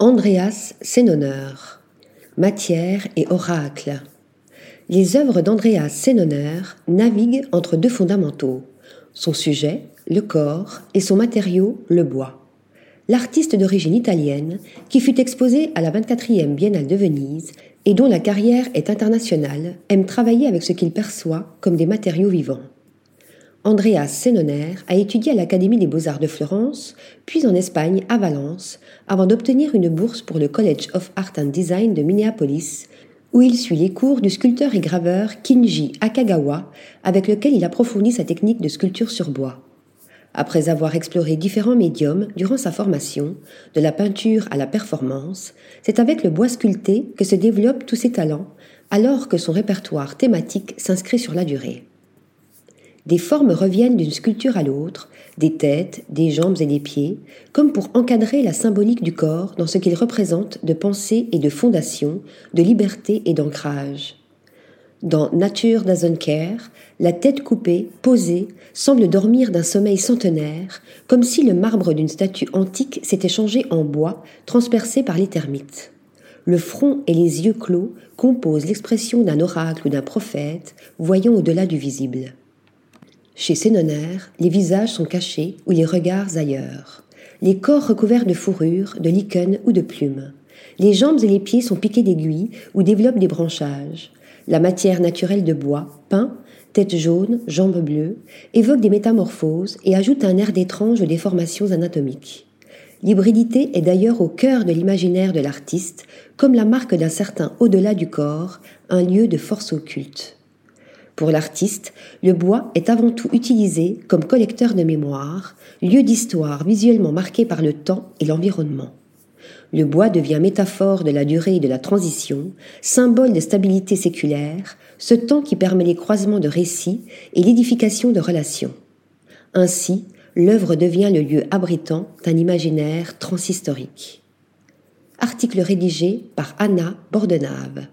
Andreas Senoner. Matière et oracle. Les œuvres d'Andreas Senoner naviguent entre deux fondamentaux son sujet, le corps, et son matériau, le bois. L'artiste d'origine italienne, qui fut exposé à la 24e Biennale de Venise et dont la carrière est internationale, aime travailler avec ce qu'il perçoit comme des matériaux vivants. Andreas Senoner a étudié à l'Académie des Beaux-Arts de Florence, puis en Espagne à Valence, avant d'obtenir une bourse pour le College of Art and Design de Minneapolis, où il suit les cours du sculpteur et graveur Kinji Akagawa, avec lequel il approfondit sa technique de sculpture sur bois. Après avoir exploré différents médiums durant sa formation, de la peinture à la performance, c'est avec le bois sculpté que se développent tous ses talents, alors que son répertoire thématique s'inscrit sur la durée. Des formes reviennent d'une sculpture à l'autre, des têtes, des jambes et des pieds, comme pour encadrer la symbolique du corps dans ce qu'il représente de pensée et de fondation, de liberté et d'ancrage. Dans Nature doesn't la tête coupée, posée, semble dormir d'un sommeil centenaire, comme si le marbre d'une statue antique s'était changé en bois, transpercé par les termites. Le front et les yeux clos composent l'expression d'un oracle ou d'un prophète, voyant au-delà du visible. Chez Sénonaire, les visages sont cachés ou les regards ailleurs. Les corps recouverts de fourrure, de lichen ou de plumes. Les jambes et les pieds sont piqués d'aiguilles ou développent des branchages. La matière naturelle de bois, peint, tête jaune, jambes bleues, évoque des métamorphoses et ajoute un air d'étranges déformations anatomiques. L'hybridité est d'ailleurs au cœur de l'imaginaire de l'artiste, comme la marque d'un certain au-delà du corps, un lieu de force occulte. Pour l'artiste, le bois est avant tout utilisé comme collecteur de mémoire, lieu d'histoire visuellement marqué par le temps et l'environnement. Le bois devient métaphore de la durée et de la transition, symbole de stabilité séculaire, ce temps qui permet les croisements de récits et l'édification de relations. Ainsi, l'œuvre devient le lieu abritant d'un imaginaire transhistorique. Article rédigé par Anna Bordenave.